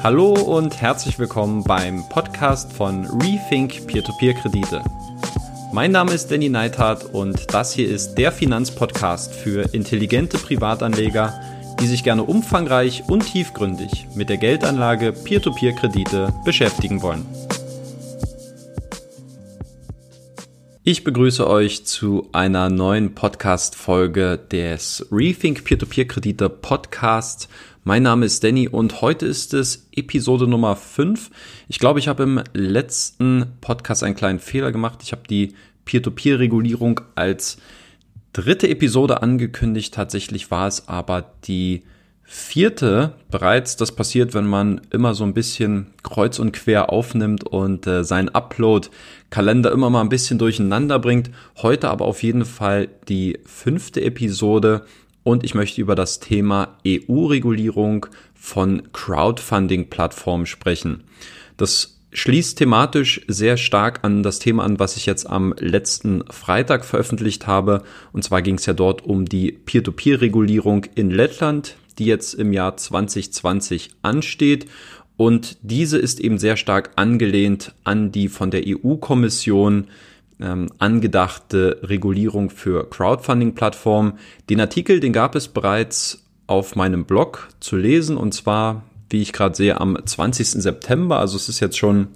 Hallo und herzlich willkommen beim Podcast von Rethink Peer-to-Peer-Kredite. Mein Name ist Danny Neithardt und das hier ist der Finanzpodcast für intelligente Privatanleger, die sich gerne umfangreich und tiefgründig mit der Geldanlage Peer-to-Peer-Kredite beschäftigen wollen. Ich begrüße euch zu einer neuen Podcast-Folge des Rethink Peer-to-Peer-Kredite Podcast. Mein Name ist Danny und heute ist es Episode Nummer 5. Ich glaube, ich habe im letzten Podcast einen kleinen Fehler gemacht. Ich habe die Peer-to-Peer-Regulierung als dritte Episode angekündigt. Tatsächlich war es aber die vierte bereits. Das passiert, wenn man immer so ein bisschen kreuz und quer aufnimmt und äh, seinen Upload-Kalender immer mal ein bisschen durcheinander bringt. Heute aber auf jeden Fall die fünfte Episode und ich möchte über das Thema EU-Regulierung von Crowdfunding-Plattformen sprechen. Das schließt thematisch sehr stark an das Thema an, was ich jetzt am letzten Freitag veröffentlicht habe. Und zwar ging es ja dort um die Peer-to-Peer-Regulierung in Lettland, die jetzt im Jahr 2020 ansteht. Und diese ist eben sehr stark angelehnt an die von der EU-Kommission ähm, angedachte Regulierung für Crowdfunding-Plattformen. Den Artikel, den gab es bereits auf meinem Blog zu lesen und zwar, wie ich gerade sehe, am 20. September. Also es ist jetzt schon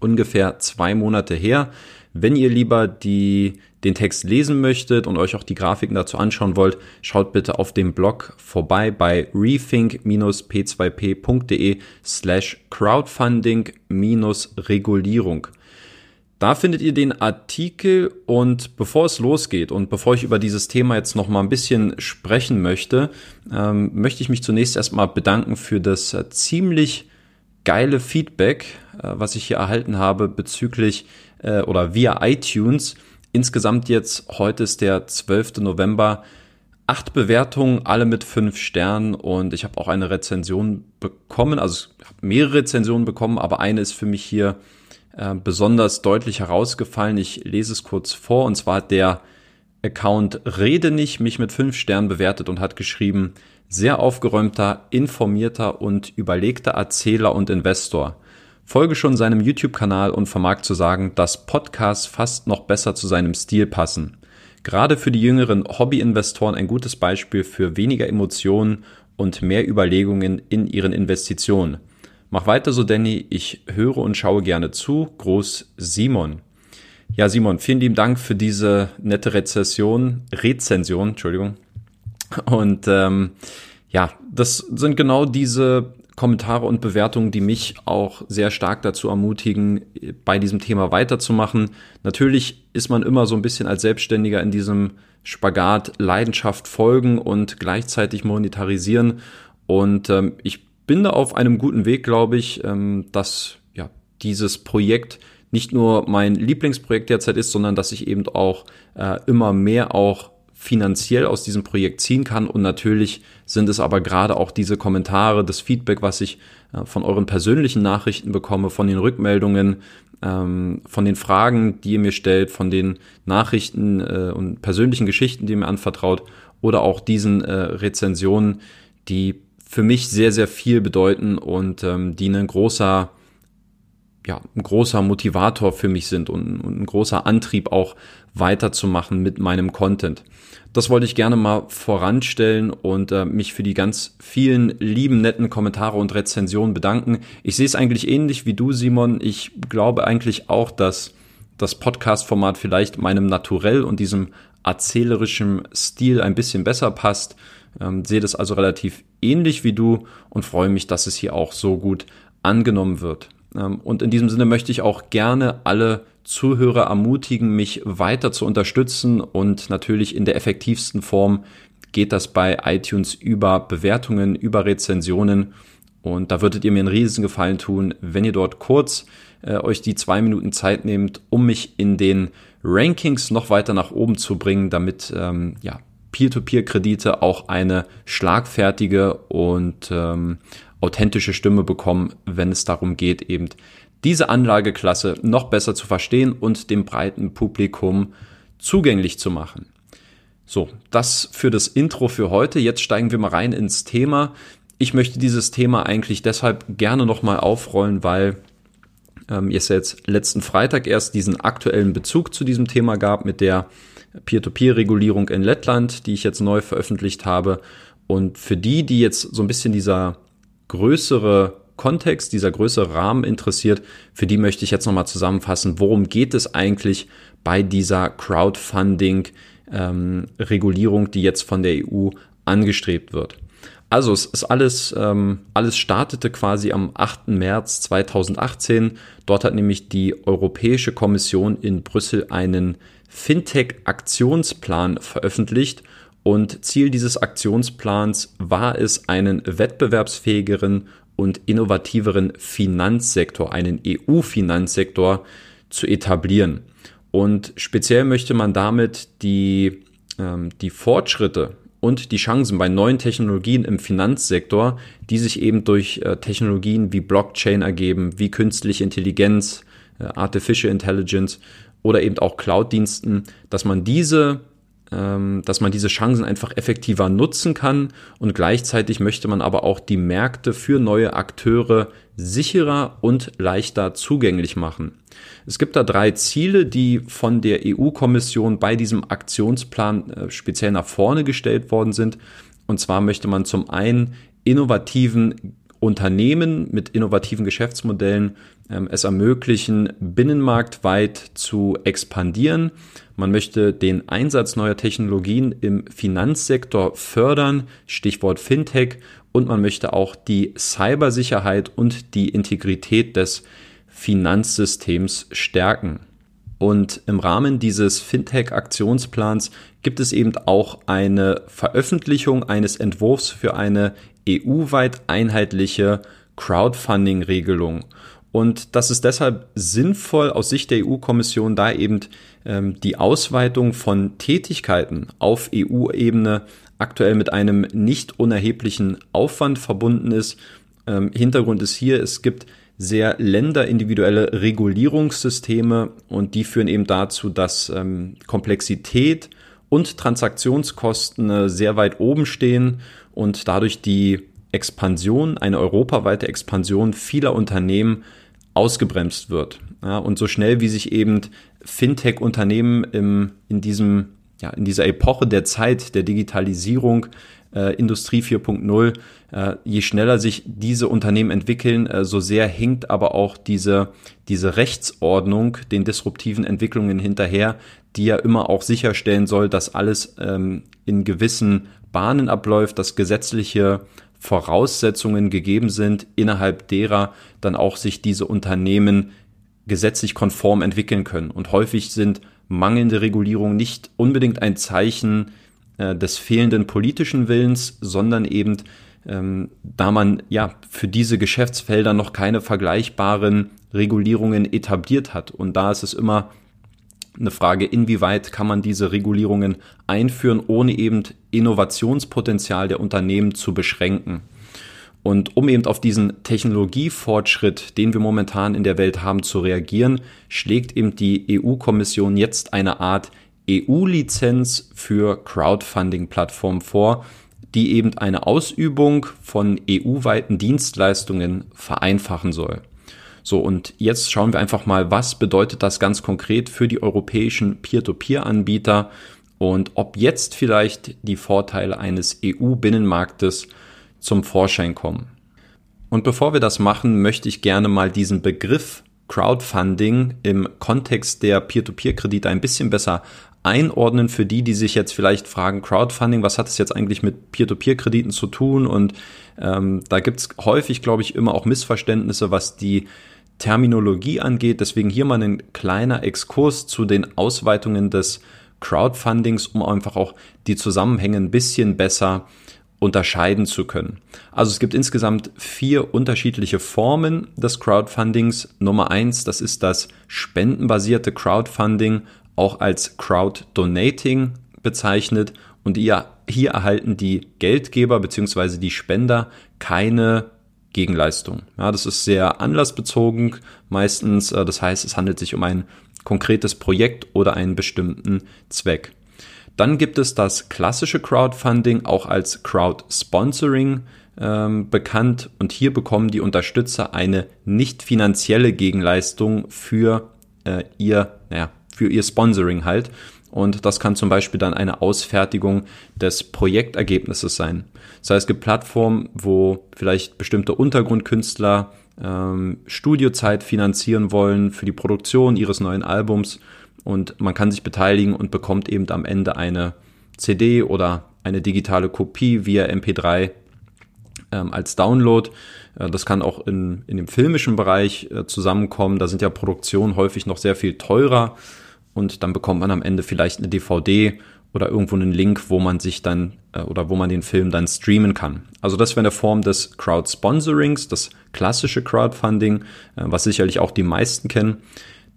ungefähr zwei Monate her. Wenn ihr lieber die, den Text lesen möchtet und euch auch die Grafiken dazu anschauen wollt, schaut bitte auf dem Blog vorbei bei rethink-p2p.de slash crowdfunding-regulierung. Da findet ihr den Artikel und bevor es losgeht und bevor ich über dieses Thema jetzt noch mal ein bisschen sprechen möchte, ähm, möchte ich mich zunächst erstmal bedanken für das äh, ziemlich geile Feedback, äh, was ich hier erhalten habe bezüglich äh, oder via iTunes. Insgesamt jetzt, heute ist der 12. November, acht Bewertungen, alle mit fünf Sternen und ich habe auch eine Rezension bekommen, also mehrere Rezensionen bekommen, aber eine ist für mich hier äh, besonders deutlich herausgefallen. Ich lese es kurz vor und zwar hat der Account Rede nicht mich mit fünf Sternen bewertet und hat geschrieben, sehr aufgeräumter, informierter und überlegter Erzähler und Investor. Folge schon seinem YouTube-Kanal und vermag zu sagen, dass Podcasts fast noch besser zu seinem Stil passen. Gerade für die jüngeren Hobby-Investoren ein gutes Beispiel für weniger Emotionen und mehr Überlegungen in ihren Investitionen. Mach weiter so, Danny. Ich höre und schaue gerne zu. Groß Simon. Ja, Simon, vielen lieben Dank für diese nette Rezession, Rezension, Entschuldigung. Und ähm, ja, das sind genau diese Kommentare und Bewertungen, die mich auch sehr stark dazu ermutigen, bei diesem Thema weiterzumachen. Natürlich ist man immer so ein bisschen als Selbstständiger in diesem Spagat Leidenschaft folgen und gleichzeitig monetarisieren. Und ähm, ich bin da auf einem guten Weg, glaube ich, ähm, dass ja dieses Projekt nicht nur mein Lieblingsprojekt derzeit ist, sondern dass ich eben auch äh, immer mehr auch finanziell aus diesem Projekt ziehen kann. Und natürlich sind es aber gerade auch diese Kommentare, das Feedback, was ich äh, von euren persönlichen Nachrichten bekomme, von den Rückmeldungen, ähm, von den Fragen, die ihr mir stellt, von den Nachrichten äh, und persönlichen Geschichten, die ihr mir anvertraut oder auch diesen äh, Rezensionen, die für mich sehr, sehr viel bedeuten und ähm, die ein großer ja, ein großer Motivator für mich sind und, und ein großer Antrieb auch weiterzumachen mit meinem Content. Das wollte ich gerne mal voranstellen und äh, mich für die ganz vielen lieben, netten Kommentare und Rezensionen bedanken. Ich sehe es eigentlich ähnlich wie du, Simon. Ich glaube eigentlich auch, dass das Podcast-Format vielleicht meinem Naturell und diesem erzählerischen Stil ein bisschen besser passt. Ähm, sehe das also relativ ähnlich wie du und freue mich, dass es hier auch so gut angenommen wird. Ähm, und in diesem Sinne möchte ich auch gerne alle Zuhörer ermutigen, mich weiter zu unterstützen und natürlich in der effektivsten Form geht das bei iTunes über Bewertungen, über Rezensionen und da würdet ihr mir einen riesen Gefallen tun, wenn ihr dort kurz äh, euch die zwei Minuten Zeit nehmt, um mich in den Rankings noch weiter nach oben zu bringen, damit ähm, ja, Peer-to-Peer-Kredite auch eine schlagfertige und ähm, authentische Stimme bekommen, wenn es darum geht, eben diese Anlageklasse noch besser zu verstehen und dem breiten Publikum zugänglich zu machen. So, das für das Intro für heute. Jetzt steigen wir mal rein ins Thema. ich möchte dieses Thema eigentlich deshalb gerne nochmal aufrollen, weil ähm, es jetzt letzten Freitag erst diesen aktuellen Bezug zu diesem Thema gab mit der Peer-to-Peer-Regulierung in Lettland, die ich jetzt neu veröffentlicht habe. Und für die, die jetzt so ein bisschen dieser größere Kontext, dieser größere Rahmen interessiert, für die möchte ich jetzt nochmal zusammenfassen, worum geht es eigentlich bei dieser Crowdfunding-Regulierung, ähm, die jetzt von der EU angestrebt wird. Also es ist alles, ähm, alles startete quasi am 8. März 2018. Dort hat nämlich die Europäische Kommission in Brüssel einen Fintech-Aktionsplan veröffentlicht und Ziel dieses Aktionsplans war es, einen wettbewerbsfähigeren und innovativeren Finanzsektor, einen EU-Finanzsektor zu etablieren. Und speziell möchte man damit die, ähm, die Fortschritte und die Chancen bei neuen Technologien im Finanzsektor, die sich eben durch äh, Technologien wie Blockchain ergeben, wie künstliche Intelligenz, äh, Artificial Intelligence oder eben auch Cloud-Diensten, dass man diese ähm, dass man diese Chancen einfach effektiver nutzen kann und gleichzeitig möchte man aber auch die Märkte für neue Akteure sicherer und leichter zugänglich machen. Es gibt da drei Ziele, die von der EU-Kommission bei diesem Aktionsplan äh, speziell nach vorne gestellt worden sind. Und zwar möchte man zum einen innovativen Unternehmen mit innovativen Geschäftsmodellen ähm, es ermöglichen, binnenmarktweit zu expandieren. Man möchte den Einsatz neuer Technologien im Finanzsektor fördern, Stichwort Fintech, und man möchte auch die Cybersicherheit und die Integrität des Finanzsystems stärken. Und im Rahmen dieses Fintech-Aktionsplans gibt es eben auch eine Veröffentlichung eines Entwurfs für eine EU-weit einheitliche Crowdfunding-Regelung. Und das ist deshalb sinnvoll aus Sicht der EU-Kommission, da eben ähm, die Ausweitung von Tätigkeiten auf EU-Ebene aktuell mit einem nicht unerheblichen Aufwand verbunden ist. Ähm, Hintergrund ist hier, es gibt sehr länderindividuelle Regulierungssysteme und die führen eben dazu, dass ähm, Komplexität und Transaktionskosten äh, sehr weit oben stehen und dadurch die Expansion, eine europaweite Expansion vieler Unternehmen ausgebremst wird. Ja, und so schnell wie sich eben Fintech-Unternehmen in ja, in dieser Epoche der Zeit der Digitalisierung, äh, Industrie 4.0, äh, je schneller sich diese Unternehmen entwickeln, äh, so sehr hinkt aber auch diese, diese Rechtsordnung den disruptiven Entwicklungen hinterher, die ja immer auch sicherstellen soll, dass alles ähm, in gewissen Bahnen abläuft, dass gesetzliche Voraussetzungen gegeben sind, innerhalb derer dann auch sich diese Unternehmen gesetzlich konform entwickeln können. Und häufig sind mangelnde Regulierungen nicht unbedingt ein Zeichen äh, des fehlenden politischen Willens, sondern eben ähm, da man ja für diese Geschäftsfelder noch keine vergleichbaren Regulierungen etabliert hat. Und da ist es immer eine Frage, inwieweit kann man diese Regulierungen einführen, ohne eben Innovationspotenzial der Unternehmen zu beschränken. Und um eben auf diesen Technologiefortschritt, den wir momentan in der Welt haben, zu reagieren, schlägt eben die EU-Kommission jetzt eine Art EU-Lizenz für Crowdfunding-Plattformen vor, die eben eine Ausübung von EU-weiten Dienstleistungen vereinfachen soll. So, und jetzt schauen wir einfach mal, was bedeutet das ganz konkret für die europäischen Peer-to-Peer-Anbieter und ob jetzt vielleicht die Vorteile eines EU-Binnenmarktes zum Vorschein kommen. Und bevor wir das machen, möchte ich gerne mal diesen Begriff Crowdfunding im Kontext der Peer-to-Peer-Kredite ein bisschen besser einordnen für die, die sich jetzt vielleicht fragen, Crowdfunding, was hat es jetzt eigentlich mit Peer-to-Peer-Krediten zu tun? Und ähm, da gibt es häufig, glaube ich, immer auch Missverständnisse, was die Terminologie angeht. Deswegen hier mal ein kleiner Exkurs zu den Ausweitungen des Crowdfundings, um einfach auch die Zusammenhänge ein bisschen besser unterscheiden zu können. Also es gibt insgesamt vier unterschiedliche Formen des Crowdfundings. Nummer eins, das ist das spendenbasierte Crowdfunding, auch als Crowd-Donating bezeichnet. Und hier, hier erhalten die Geldgeber bzw. die Spender keine Gegenleistung. Ja, das ist sehr anlassbezogen meistens. Äh, das heißt, es handelt sich um ein konkretes Projekt oder einen bestimmten Zweck. Dann gibt es das klassische Crowdfunding, auch als Crowdsponsoring ähm, bekannt und hier bekommen die Unterstützer eine nicht finanzielle Gegenleistung für äh, ihr, naja, für ihr Sponsoring halt. Und das kann zum Beispiel dann eine Ausfertigung des Projektergebnisses sein. Das heißt, es gibt Plattformen, wo vielleicht bestimmte Untergrundkünstler ähm, Studiozeit finanzieren wollen für die Produktion ihres neuen Albums und man kann sich beteiligen und bekommt eben am Ende eine CD oder eine digitale Kopie via MP3 ähm, als Download. Äh, das kann auch in, in dem filmischen Bereich äh, zusammenkommen. Da sind ja Produktionen häufig noch sehr viel teurer und dann bekommt man am Ende vielleicht eine DVD oder irgendwo einen Link, wo man sich dann oder wo man den Film dann streamen kann. Also das wäre eine Form des Crowdsponsorings, das klassische Crowdfunding, äh, was sicherlich auch die meisten kennen.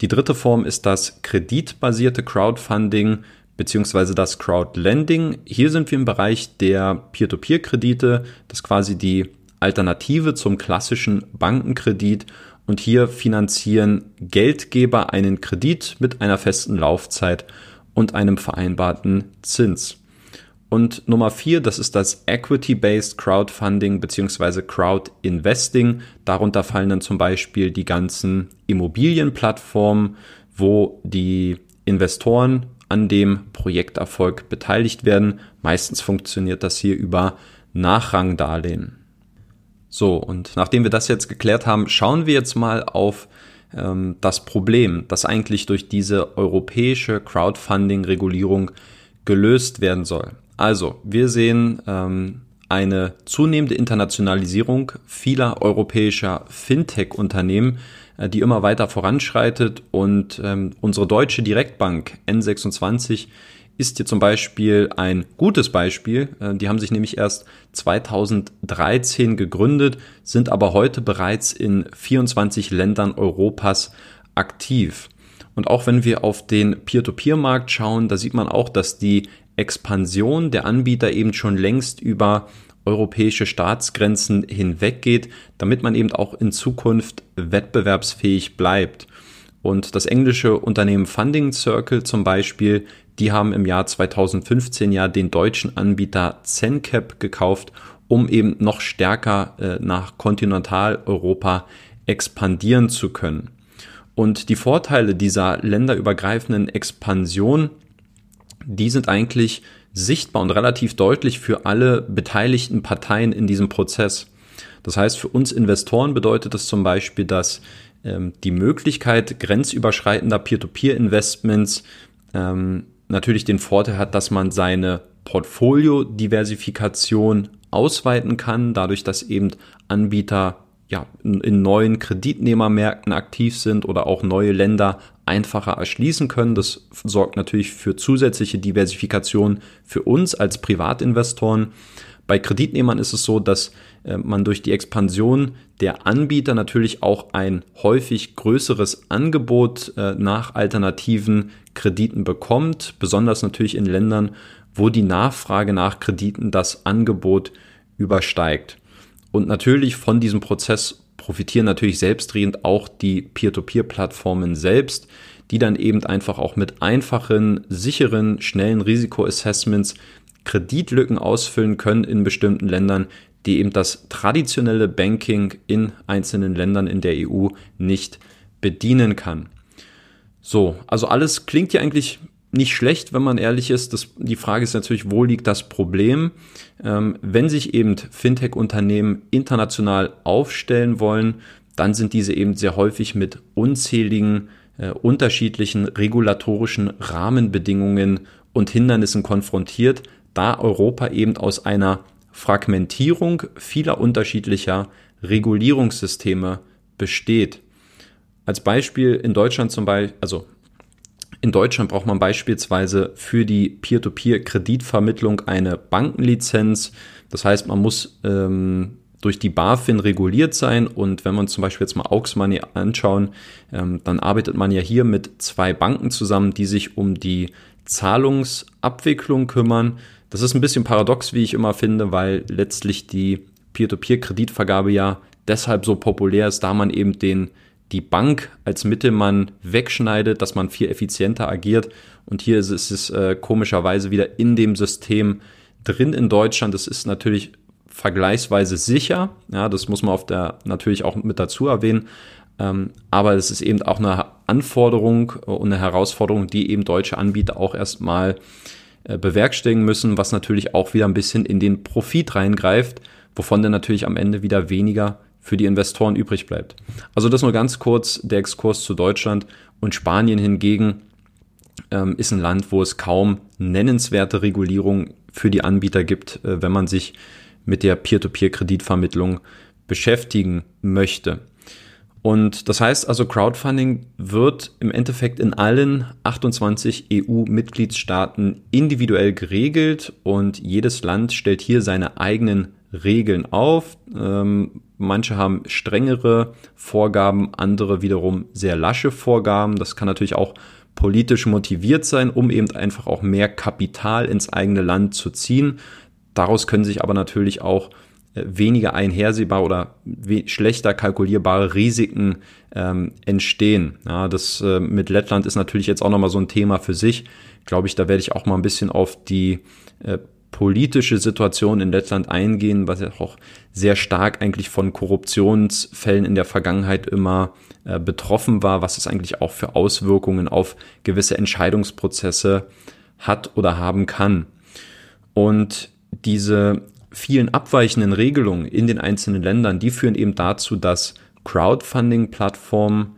Die dritte Form ist das kreditbasierte Crowdfunding beziehungsweise das Crowdlending. Hier sind wir im Bereich der Peer-to-Peer-Kredite, das ist quasi die Alternative zum klassischen Bankenkredit und hier finanzieren Geldgeber einen Kredit mit einer festen Laufzeit und einem vereinbarten Zins. Und Nummer vier, das ist das Equity-Based Crowdfunding bzw. Crowd-Investing. Darunter fallen dann zum Beispiel die ganzen Immobilienplattformen, wo die Investoren an dem Projekterfolg beteiligt werden. Meistens funktioniert das hier über Nachrangdarlehen. So, und nachdem wir das jetzt geklärt haben, schauen wir jetzt mal auf ähm, das Problem, das eigentlich durch diese europäische Crowdfunding-Regulierung gelöst werden soll. Also, wir sehen ähm, eine zunehmende Internationalisierung vieler europäischer Fintech-Unternehmen, äh, die immer weiter voranschreitet und ähm, unsere deutsche Direktbank N26 ist hier zum Beispiel ein gutes Beispiel. Äh, die haben sich nämlich erst 2013 gegründet, sind aber heute bereits in 24 Ländern Europas aktiv. Und auch wenn wir auf den Peer-to-Peer-Markt schauen, da sieht man auch, dass die Expansion der Anbieter eben schon längst über europäische Staatsgrenzen hinweggeht, damit man eben auch in Zukunft wettbewerbsfähig bleibt. Und das englische Unternehmen Funding Circle zum Beispiel, die haben im Jahr 2015 ja den deutschen Anbieter ZenCap gekauft, um eben noch stärker äh, nach Kontinentaleuropa expandieren zu können. Und die Vorteile dieser länderübergreifenden Expansion, die sind eigentlich sichtbar und relativ deutlich für alle beteiligten Parteien in diesem Prozess. Das heißt, für uns Investoren bedeutet das zum Beispiel, dass ähm, die Möglichkeit grenzüberschreitender Peer-to-Peer-Investments ähm, natürlich den Vorteil hat, dass man seine Portfolio-Diversifikation ausweiten kann, dadurch, dass eben Anbieter ja, in neuen Kreditnehmermärkten aktiv sind oder auch neue Länder einfacher erschließen können. Das sorgt natürlich für zusätzliche Diversifikation für uns als Privatinvestoren. Bei Kreditnehmern ist es so, dass äh, man durch die Expansion der Anbieter natürlich auch ein häufig größeres Angebot äh, nach alternativen Krediten bekommt, besonders natürlich in Ländern, wo die Nachfrage nach Krediten das Angebot übersteigt. Und natürlich von diesem Prozess profitieren natürlich selbstredend auch die Peer-to-Peer-Plattformen selbst, die dann eben einfach auch mit einfachen, sicheren, schnellen Risikoassessments Kreditlücken ausfüllen können in bestimmten Ländern, die eben das traditionelle Banking in einzelnen Ländern in der EU nicht bedienen kann. So, also alles klingt ja eigentlich nicht schlecht, wenn man ehrlich ist. Das, die Frage ist natürlich, wo liegt das Problem? Ähm, wenn sich eben Fintech-Unternehmen international aufstellen wollen, dann sind diese eben sehr häufig mit unzähligen äh, unterschiedlichen regulatorischen Rahmenbedingungen und Hindernissen konfrontiert, da Europa eben aus einer Fragmentierung vieler unterschiedlicher Regulierungssysteme besteht. Als Beispiel in Deutschland zum Beispiel, also in Deutschland braucht man beispielsweise für die Peer-to-Peer-Kreditvermittlung eine Bankenlizenz. Das heißt, man muss ähm, durch die BaFin reguliert sein und wenn man zum Beispiel jetzt mal Aux Money anschauen, ähm, dann arbeitet man ja hier mit zwei Banken zusammen, die sich um die Zahlungsabwicklung kümmern. Das ist ein bisschen paradox, wie ich immer finde, weil letztlich die Peer-to-Peer-Kreditvergabe ja deshalb so populär ist, da man eben den die Bank als Mittelmann wegschneidet, dass man viel effizienter agiert. Und hier ist es äh, komischerweise wieder in dem System drin in Deutschland. Das ist natürlich vergleichsweise sicher. Ja, das muss man auf der natürlich auch mit dazu erwähnen. Ähm, aber es ist eben auch eine Anforderung und eine Herausforderung, die eben deutsche Anbieter auch erstmal äh, bewerkstelligen müssen, was natürlich auch wieder ein bisschen in den Profit reingreift, wovon dann natürlich am Ende wieder weniger für die Investoren übrig bleibt. Also das nur ganz kurz der Exkurs zu Deutschland und Spanien hingegen ähm, ist ein Land, wo es kaum nennenswerte Regulierung für die Anbieter gibt, äh, wenn man sich mit der Peer-to-Peer-Kreditvermittlung beschäftigen möchte. Und das heißt also, Crowdfunding wird im Endeffekt in allen 28 EU-Mitgliedstaaten individuell geregelt und jedes Land stellt hier seine eigenen Regeln auf. Ähm, manche haben strengere Vorgaben, andere wiederum sehr lasche Vorgaben. Das kann natürlich auch politisch motiviert sein, um eben einfach auch mehr Kapital ins eigene Land zu ziehen. Daraus können sich aber natürlich auch äh, weniger einhersehbar oder schlechter kalkulierbare Risiken ähm, entstehen. Ja, das äh, mit Lettland ist natürlich jetzt auch nochmal so ein Thema für sich. Glaube ich, da werde ich auch mal ein bisschen auf die äh, politische Situation in Lettland eingehen, was ja auch sehr stark eigentlich von Korruptionsfällen in der Vergangenheit immer äh, betroffen war, was es eigentlich auch für Auswirkungen auf gewisse Entscheidungsprozesse hat oder haben kann. Und diese vielen abweichenden Regelungen in den einzelnen Ländern, die führen eben dazu, dass Crowdfunding-Plattformen,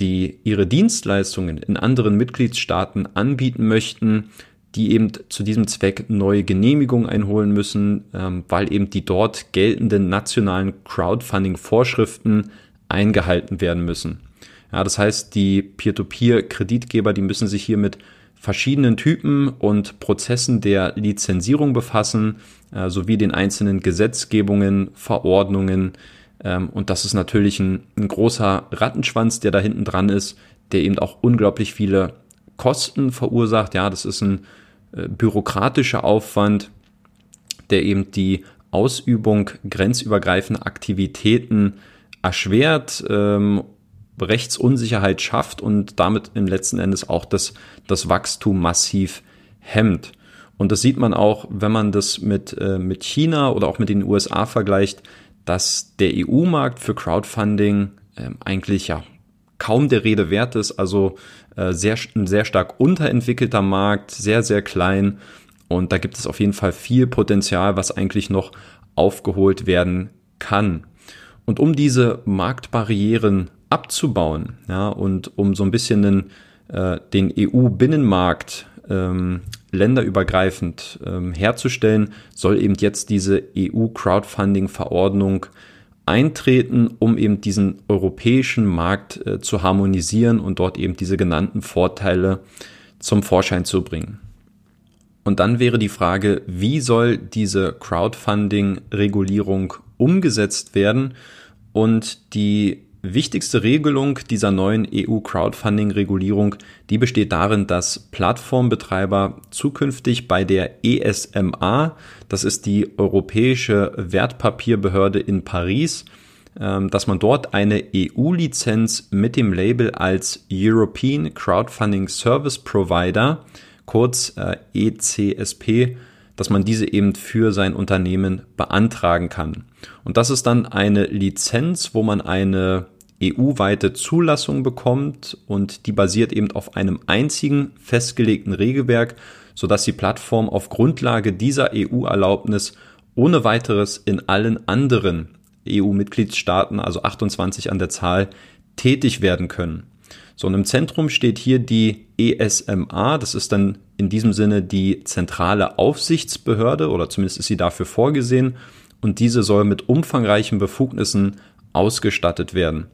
die ihre Dienstleistungen in anderen Mitgliedstaaten anbieten möchten, die eben zu diesem Zweck neue Genehmigungen einholen müssen, ähm, weil eben die dort geltenden nationalen Crowdfunding-Vorschriften eingehalten werden müssen. Ja, das heißt, die Peer-to-Peer-Kreditgeber, die müssen sich hier mit verschiedenen Typen und Prozessen der Lizenzierung befassen, äh, sowie den einzelnen Gesetzgebungen, Verordnungen. Ähm, und das ist natürlich ein, ein großer Rattenschwanz, der da hinten dran ist, der eben auch unglaublich viele Kosten verursacht. Ja, das ist ein äh, bürokratischer Aufwand, der eben die Ausübung grenzübergreifender Aktivitäten erschwert, ähm, Rechtsunsicherheit schafft und damit im letzten Endes auch das, das Wachstum massiv hemmt. Und das sieht man auch, wenn man das mit, äh, mit China oder auch mit den USA vergleicht, dass der EU-Markt für Crowdfunding äh, eigentlich ja kaum der Rede wert ist. Also sehr, ein sehr stark unterentwickelter Markt, sehr, sehr klein. Und da gibt es auf jeden Fall viel Potenzial, was eigentlich noch aufgeholt werden kann. Und um diese Marktbarrieren abzubauen, ja, und um so ein bisschen den, äh, den EU-Binnenmarkt ähm, länderübergreifend ähm, herzustellen, soll eben jetzt diese EU-Crowdfunding-Verordnung eintreten, um eben diesen europäischen Markt äh, zu harmonisieren und dort eben diese genannten Vorteile zum Vorschein zu bringen. Und dann wäre die Frage, wie soll diese Crowdfunding-Regulierung umgesetzt werden? Und die wichtigste Regelung dieser neuen EU-Crowdfunding-Regulierung, die besteht darin, dass Plattformbetreiber zukünftig bei der ESMA, das ist die Europäische Wertpapierbehörde in Paris, ähm, dass man dort eine EU-Lizenz mit dem Label als European Crowdfunding Service Provider, kurz äh, ECSP, dass man diese eben für sein Unternehmen beantragen kann. Und das ist dann eine Lizenz, wo man eine EU-weite Zulassung bekommt und die basiert eben auf einem einzigen festgelegten Regelwerk, sodass die Plattform auf Grundlage dieser EU-Erlaubnis ohne weiteres in allen anderen EU-Mitgliedstaaten, also 28 an der Zahl, tätig werden können. So, und im Zentrum steht hier die ESMA, das ist dann in diesem Sinne die zentrale Aufsichtsbehörde oder zumindest ist sie dafür vorgesehen und diese soll mit umfangreichen Befugnissen ausgestattet werden.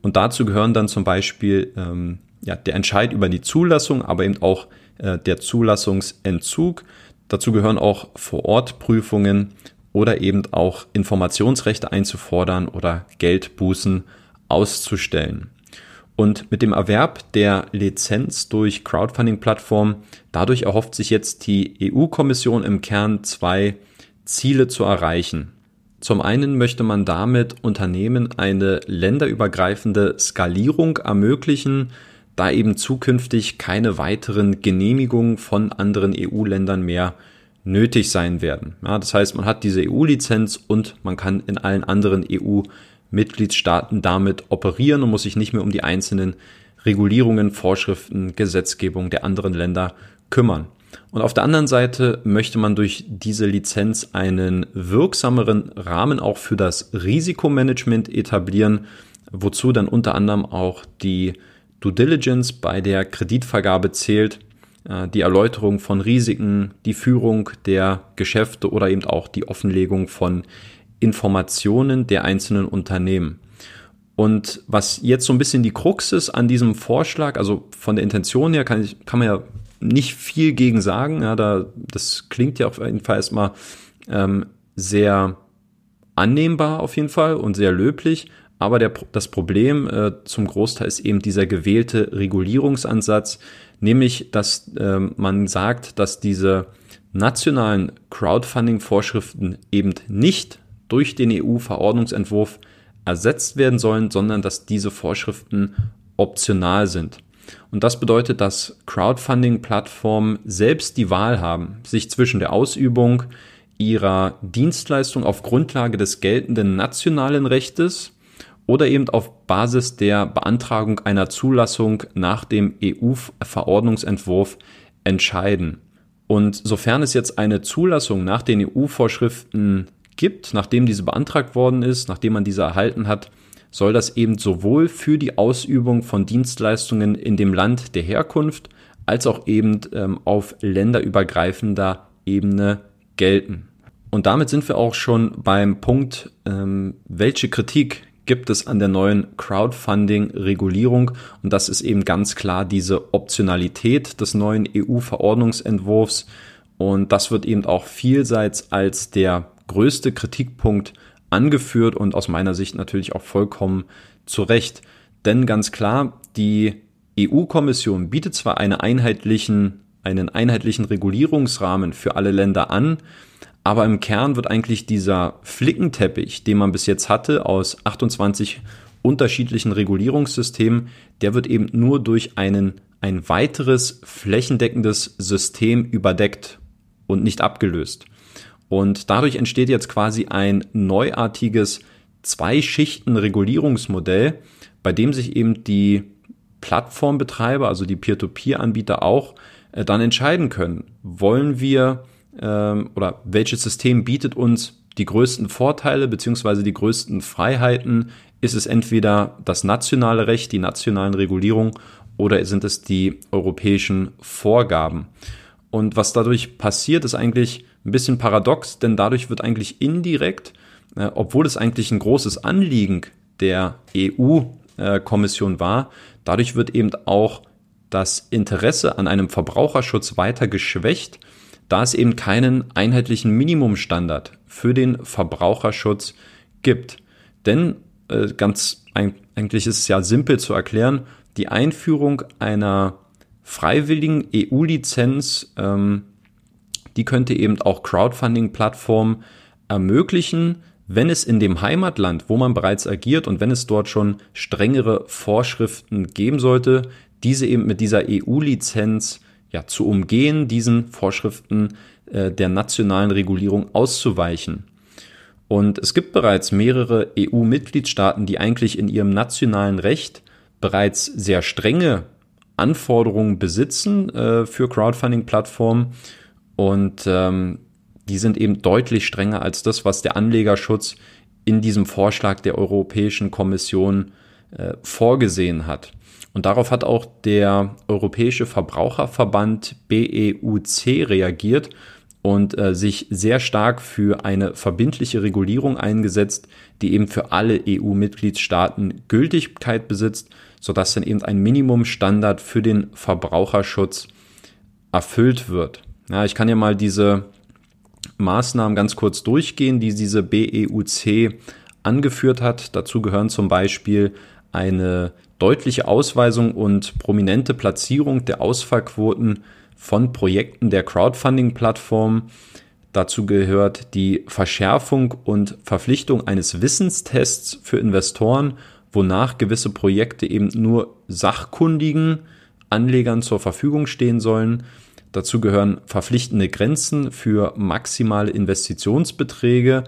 Und dazu gehören dann zum Beispiel ähm, ja, der Entscheid über die Zulassung, aber eben auch äh, der Zulassungsentzug. Dazu gehören auch Vorortprüfungen oder eben auch Informationsrechte einzufordern oder Geldbußen auszustellen. Und mit dem Erwerb der Lizenz durch Crowdfunding-Plattformen, dadurch erhofft sich jetzt die EU-Kommission im Kern zwei Ziele zu erreichen. Zum einen möchte man damit Unternehmen eine länderübergreifende Skalierung ermöglichen, da eben zukünftig keine weiteren Genehmigungen von anderen EU-Ländern mehr nötig sein werden. Ja, das heißt, man hat diese EU-Lizenz und man kann in allen anderen EU-Mitgliedstaaten damit operieren und muss sich nicht mehr um die einzelnen Regulierungen, Vorschriften, Gesetzgebung der anderen Länder kümmern. Und auf der anderen Seite möchte man durch diese Lizenz einen wirksameren Rahmen auch für das Risikomanagement etablieren, wozu dann unter anderem auch die Due Diligence bei der Kreditvergabe zählt, äh, die Erläuterung von Risiken, die Führung der Geschäfte oder eben auch die Offenlegung von Informationen der einzelnen Unternehmen. Und was jetzt so ein bisschen die Krux ist an diesem Vorschlag, also von der Intention her kann, ich, kann man ja nicht viel gegen sagen. Ja, da, das klingt ja auf jeden Fall erstmal ähm, sehr annehmbar auf jeden Fall und sehr löblich. Aber der, das Problem äh, zum Großteil ist eben dieser gewählte Regulierungsansatz, nämlich dass äh, man sagt, dass diese nationalen Crowdfunding-Vorschriften eben nicht durch den EU-Verordnungsentwurf ersetzt werden sollen, sondern dass diese Vorschriften optional sind. Und das bedeutet, dass Crowdfunding-Plattformen selbst die Wahl haben, sich zwischen der Ausübung ihrer Dienstleistung auf Grundlage des geltenden nationalen Rechtes oder eben auf Basis der Beantragung einer Zulassung nach dem EU-Verordnungsentwurf entscheiden. Und sofern es jetzt eine Zulassung nach den EU-Vorschriften gibt, nachdem diese beantragt worden ist, nachdem man diese erhalten hat, soll das eben sowohl für die Ausübung von Dienstleistungen in dem Land der Herkunft als auch eben ähm, auf länderübergreifender Ebene gelten. Und damit sind wir auch schon beim Punkt, ähm, welche Kritik gibt es an der neuen Crowdfunding-Regulierung. Und das ist eben ganz klar diese Optionalität des neuen EU-Verordnungsentwurfs. Und das wird eben auch vielseits als der größte Kritikpunkt angeführt und aus meiner Sicht natürlich auch vollkommen zu Recht. Denn ganz klar, die EU-Kommission bietet zwar eine einheitlichen, einen einheitlichen Regulierungsrahmen für alle Länder an, aber im Kern wird eigentlich dieser Flickenteppich, den man bis jetzt hatte aus 28 unterschiedlichen Regulierungssystemen, der wird eben nur durch einen, ein weiteres flächendeckendes System überdeckt und nicht abgelöst. Und dadurch entsteht jetzt quasi ein neuartiges Zwei-Schichten-Regulierungsmodell, bei dem sich eben die Plattformbetreiber, also die Peer-to-Peer-Anbieter auch äh, dann entscheiden können, wollen wir ähm, oder welches System bietet uns die größten Vorteile beziehungsweise die größten Freiheiten? Ist es entweder das nationale Recht, die nationalen Regulierungen oder sind es die europäischen Vorgaben? Und was dadurch passiert, ist eigentlich ein bisschen paradox, denn dadurch wird eigentlich indirekt, äh, obwohl es eigentlich ein großes Anliegen der EU-Kommission war, dadurch wird eben auch das Interesse an einem Verbraucherschutz weiter geschwächt da es eben keinen einheitlichen Minimumstandard für den Verbraucherschutz gibt. Denn äh, ganz eigentlich ist es ja simpel zu erklären, die Einführung einer freiwilligen EU-Lizenz, ähm, die könnte eben auch Crowdfunding-Plattformen ermöglichen, wenn es in dem Heimatland, wo man bereits agiert und wenn es dort schon strengere Vorschriften geben sollte, diese eben mit dieser EU-Lizenz ja, zu umgehen, diesen Vorschriften äh, der nationalen Regulierung auszuweichen. Und es gibt bereits mehrere EU-Mitgliedstaaten, die eigentlich in ihrem nationalen Recht bereits sehr strenge Anforderungen besitzen äh, für Crowdfunding-Plattformen und ähm, die sind eben deutlich strenger als das, was der Anlegerschutz in diesem Vorschlag der Europäischen Kommission äh, vorgesehen hat. Und darauf hat auch der Europäische Verbraucherverband BEUC reagiert und äh, sich sehr stark für eine verbindliche Regulierung eingesetzt, die eben für alle EU-Mitgliedstaaten Gültigkeit besitzt, sodass dann eben ein Minimumstandard für den Verbraucherschutz erfüllt wird. Ja, ich kann ja mal diese Maßnahmen ganz kurz durchgehen, die diese BEUC angeführt hat. Dazu gehören zum Beispiel eine deutliche Ausweisung und prominente Platzierung der Ausfallquoten von Projekten der Crowdfunding-Plattform. Dazu gehört die Verschärfung und Verpflichtung eines Wissenstests für Investoren, wonach gewisse Projekte eben nur sachkundigen Anlegern zur Verfügung stehen sollen. Dazu gehören verpflichtende Grenzen für maximale Investitionsbeträge,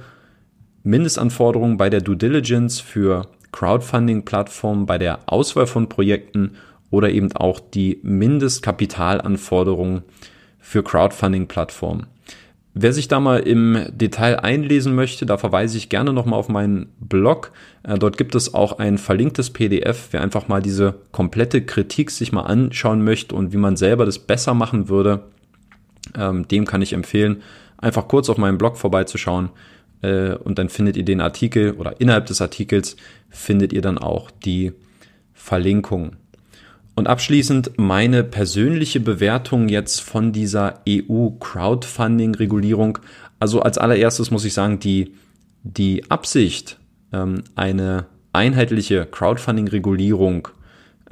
Mindestanforderungen bei der Due Diligence für Crowdfunding-Plattformen bei der Auswahl von Projekten oder eben auch die Mindestkapitalanforderungen für Crowdfunding-Plattformen. Wer sich da mal im Detail einlesen möchte, da verweise ich gerne nochmal auf meinen Blog. Äh, dort gibt es auch ein verlinktes PDF, wer einfach mal diese komplette Kritik sich mal anschauen möchte und wie man selber das besser machen würde, ähm, dem kann ich empfehlen, einfach kurz auf meinem Blog vorbeizuschauen äh, und dann findet ihr den Artikel oder innerhalb des Artikels findet ihr dann auch die Verlinkung. Und abschließend meine persönliche Bewertung jetzt von dieser EU-Crowdfunding-Regulierung. Also als allererstes muss ich sagen, die, die Absicht, ähm, eine einheitliche Crowdfunding-Regulierung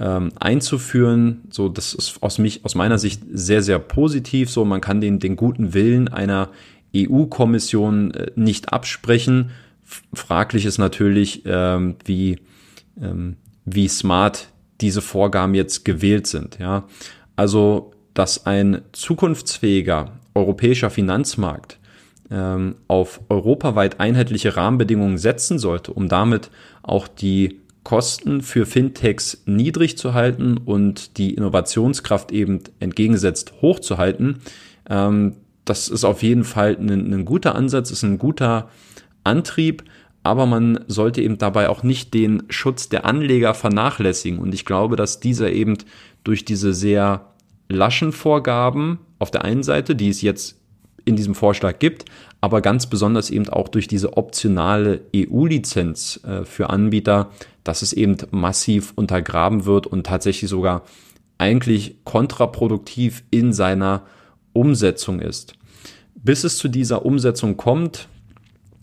ähm, einzuführen, so das ist aus mich, aus meiner Sicht sehr, sehr positiv. So, man kann den, den guten Willen einer EU-Kommission äh, nicht absprechen. Fraglich ist natürlich, ähm, wie, ähm, wie smart diese Vorgaben jetzt gewählt sind. Ja, also dass ein zukunftsfähiger europäischer Finanzmarkt ähm, auf europaweit einheitliche Rahmenbedingungen setzen sollte, um damit auch die Kosten für Fintechs niedrig zu halten und die Innovationskraft eben entgegengesetzt hochzuhalten. Ähm, das ist auf jeden Fall ein, ein guter Ansatz, ist ein guter Antrieb aber man sollte eben dabei auch nicht den Schutz der Anleger vernachlässigen. Und ich glaube, dass dieser eben durch diese sehr laschen Vorgaben auf der einen Seite, die es jetzt in diesem Vorschlag gibt, aber ganz besonders eben auch durch diese optionale EU-Lizenz äh, für Anbieter, dass es eben massiv untergraben wird und tatsächlich sogar eigentlich kontraproduktiv in seiner Umsetzung ist. Bis es zu dieser Umsetzung kommt,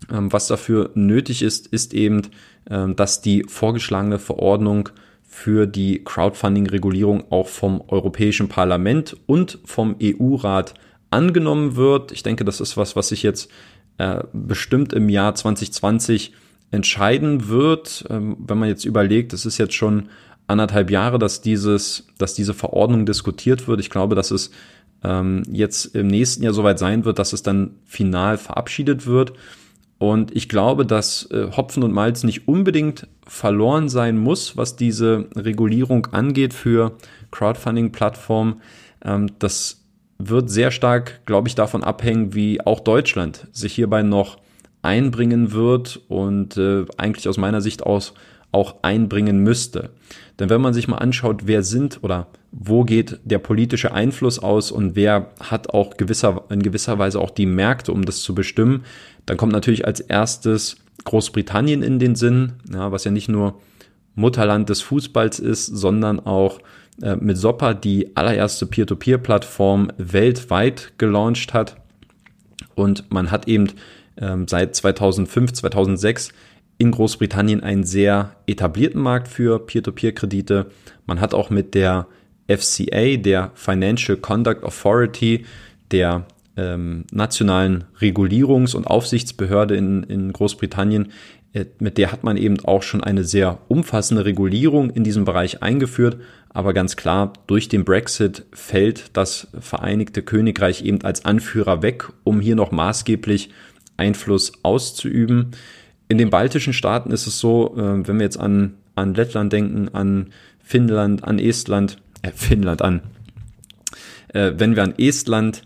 was dafür nötig ist, ist eben, ähm, dass die vorgeschlagene Verordnung für die Crowdfunding-Regulierung auch vom Europäischen Parlament und vom EU-Rat angenommen wird. Ich denke, das ist was, was sich jetzt äh, bestimmt im Jahr 2020 entscheiden wird. Ähm, wenn man jetzt überlegt, es ist jetzt schon anderthalb Jahre, dass dieses, dass diese Verordnung diskutiert wird. Ich glaube, dass es jetzt im nächsten Jahr soweit sein wird, dass es dann final verabschiedet wird. Und ich glaube, dass äh, Hopfen und Malz nicht unbedingt verloren sein muss, was diese Regulierung angeht für Crowdfunding-Plattformen. Ähm, das wird sehr stark, glaube ich, davon abhängen, wie auch Deutschland sich hierbei noch einbringen wird und äh, eigentlich aus meiner Sicht aus auch einbringen müsste. Denn wenn man sich mal anschaut, wer sind oder wo geht der politische Einfluss aus und wer hat auch gewisser, in gewisser Weise auch die Märkte, um das zu bestimmen, dann kommt natürlich als erstes Großbritannien in den Sinn, ja, was ja nicht nur Mutterland des Fußballs ist, sondern auch äh, mit Soppa die allererste Peer-to-Peer-Plattform weltweit gelauncht hat. Und man hat eben ähm, seit 2005, 2006 in Großbritannien einen sehr etablierten Markt für Peer-to-Peer-Kredite. Man hat auch mit der FCA, der Financial Conduct Authority, der ähm, nationalen Regulierungs- und Aufsichtsbehörde in, in Großbritannien, äh, mit der hat man eben auch schon eine sehr umfassende Regulierung in diesem Bereich eingeführt. Aber ganz klar, durch den Brexit fällt das Vereinigte Königreich eben als Anführer weg, um hier noch maßgeblich Einfluss auszuüben. In den baltischen Staaten ist es so, äh, wenn wir jetzt an, an Lettland denken, an Finnland, an Estland, äh, Finnland an, äh, wenn wir an Estland,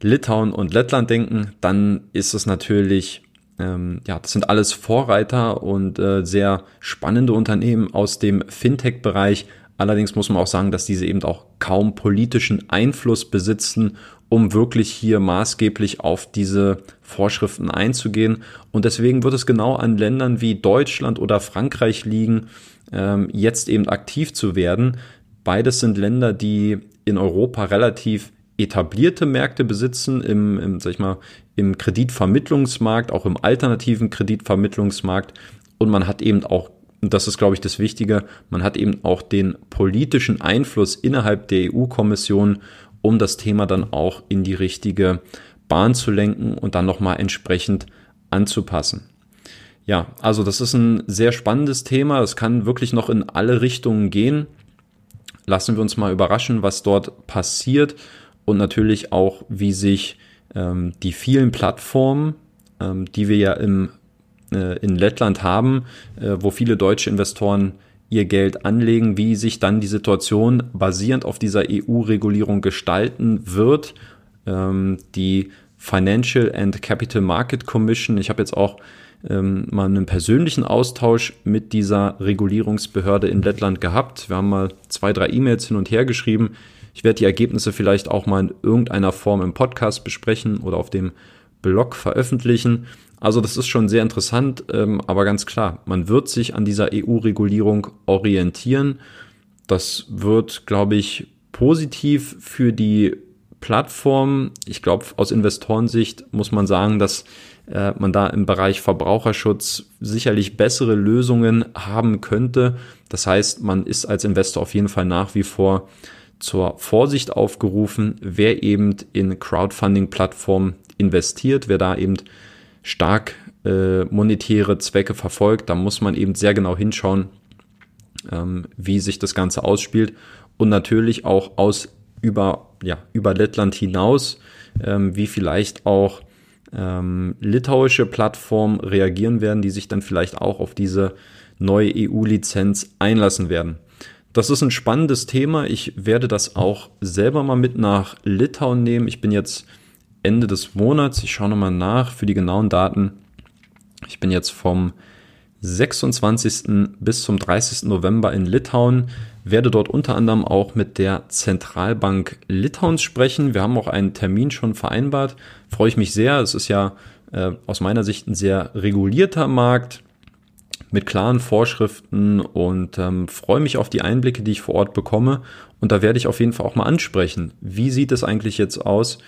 Litauen und Lettland denken, dann ist es natürlich, ähm, ja, das sind alles Vorreiter und äh, sehr spannende Unternehmen aus dem Fintech-Bereich. Allerdings muss man auch sagen, dass diese eben auch kaum politischen Einfluss besitzen um wirklich hier maßgeblich auf diese Vorschriften einzugehen. Und deswegen wird es genau an Ländern wie Deutschland oder Frankreich liegen, ähm, jetzt eben aktiv zu werden. Beides sind Länder, die in Europa relativ etablierte Märkte besitzen im, im, sag ich mal, im Kreditvermittlungsmarkt, auch im alternativen Kreditvermittlungsmarkt. Und man hat eben auch, das ist, glaube ich, das Wichtige, man hat eben auch den politischen Einfluss innerhalb der EU-Kommission um das Thema dann auch in die richtige Bahn zu lenken und dann nochmal entsprechend anzupassen. Ja, also das ist ein sehr spannendes Thema. Es kann wirklich noch in alle Richtungen gehen. Lassen wir uns mal überraschen, was dort passiert. und natürlich auch, wie sich ähm, die vielen Plattformen, ähm, die wir ja im, äh, in Lettland haben, äh, wo viele deutsche Investoren ihr Geld anlegen, wie sich dann die Situation basierend auf dieser EU-Regulierung gestalten wird. Ähm, die Financial and Capital Market Commission, ich habe jetzt auch ähm, mal einen persönlichen Austausch mit dieser Regulierungsbehörde in Lettland gehabt. Wir haben mal zwei, drei E-Mails hin und her geschrieben. Ich werde die Ergebnisse vielleicht auch mal in irgendeiner Form im Podcast besprechen oder auf dem Blog veröffentlichen. Also das ist schon sehr interessant, ähm, aber ganz klar, man wird sich an dieser EU-Regulierung orientieren. Das wird, glaube ich, positiv für die Plattform. Ich glaube, aus Investorensicht muss man sagen, dass äh, man da im Bereich Verbraucherschutz sicherlich bessere Lösungen haben könnte. Das heißt, man ist als Investor auf jeden Fall nach wie vor zur Vorsicht aufgerufen, wer eben in Crowdfunding-Plattformen investiert, wer da eben stark äh, monetäre Zwecke verfolgt, da muss man eben sehr genau hinschauen, ähm, wie sich das Ganze ausspielt und natürlich auch aus über, ja, über Lettland hinaus, ähm, wie vielleicht auch ähm, litauische Plattformen reagieren werden, die sich dann vielleicht auch auf diese neue EU-Lizenz einlassen werden. Das ist ein spannendes Thema. Ich werde das auch selber mal mit nach Litauen nehmen. Ich bin jetzt Ende des Monats, ich schaue nochmal nach für die genauen Daten. Ich bin jetzt vom 26. bis zum 30. November in Litauen, werde dort unter anderem auch mit der Zentralbank Litauens sprechen. Wir haben auch einen Termin schon vereinbart. Freue ich mich sehr. Es ist ja äh, aus meiner Sicht ein sehr regulierter Markt mit klaren Vorschriften und ähm, freue mich auf die Einblicke, die ich vor Ort bekomme. Und da werde ich auf jeden Fall auch mal ansprechen. Wie sieht es eigentlich jetzt aus,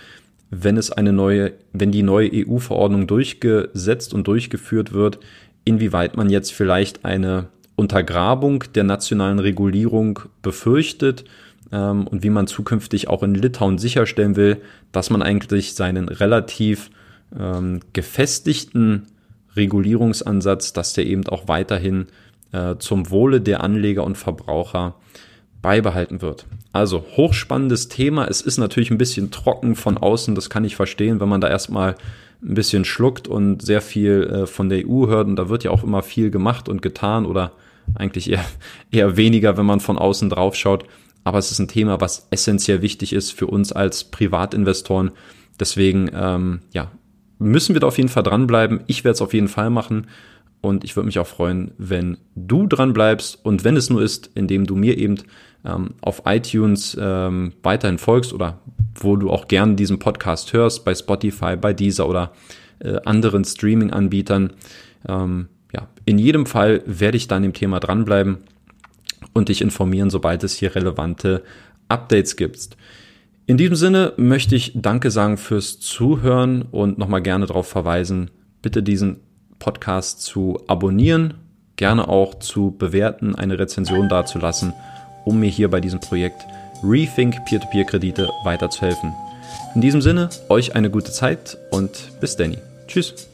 wenn es eine neue, wenn die neue EU-Verordnung durchgesetzt und durchgeführt wird, inwieweit man jetzt vielleicht eine Untergrabung der nationalen Regulierung befürchtet ähm, und wie man zukünftig auch in Litauen sicherstellen will, dass man eigentlich seinen relativ ähm, gefestigten Regulierungsansatz, dass der eben auch weiterhin äh, zum Wohle der Anleger und Verbraucher beibehalten wird. Also hochspannendes Thema. Es ist natürlich ein bisschen trocken von außen, das kann ich verstehen, wenn man da erstmal ein bisschen schluckt und sehr viel äh, von der EU hört. Und da wird ja auch immer viel gemacht und getan oder eigentlich eher, eher weniger, wenn man von außen drauf schaut. Aber es ist ein Thema, was essentiell wichtig ist für uns als Privatinvestoren. Deswegen, ähm, ja, müssen wir da auf jeden Fall dranbleiben. Ich werde es auf jeden Fall machen. Und ich würde mich auch freuen, wenn du dran bleibst und wenn es nur ist, indem du mir eben ähm, auf iTunes ähm, weiterhin folgst oder wo du auch gerne diesen Podcast hörst, bei Spotify, bei Deezer oder äh, anderen Streaming-Anbietern. Ähm, ja, in jedem Fall werde ich dann dem Thema dranbleiben und dich informieren, sobald es hier relevante Updates gibt. In diesem Sinne möchte ich Danke sagen fürs Zuhören und nochmal gerne darauf verweisen, bitte diesen Podcast zu abonnieren, gerne auch zu bewerten, eine Rezension dazulassen, um mir hier bei diesem Projekt Rethink Peer-to-Peer-Kredite weiterzuhelfen. In diesem Sinne, euch eine gute Zeit und bis Danny. Tschüss.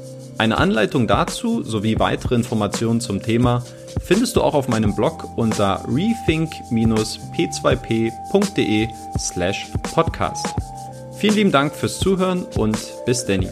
Eine Anleitung dazu sowie weitere Informationen zum Thema findest du auch auf meinem Blog unter rethink-p2p.de slash podcast. Vielen lieben Dank fürs Zuhören und bis Danny.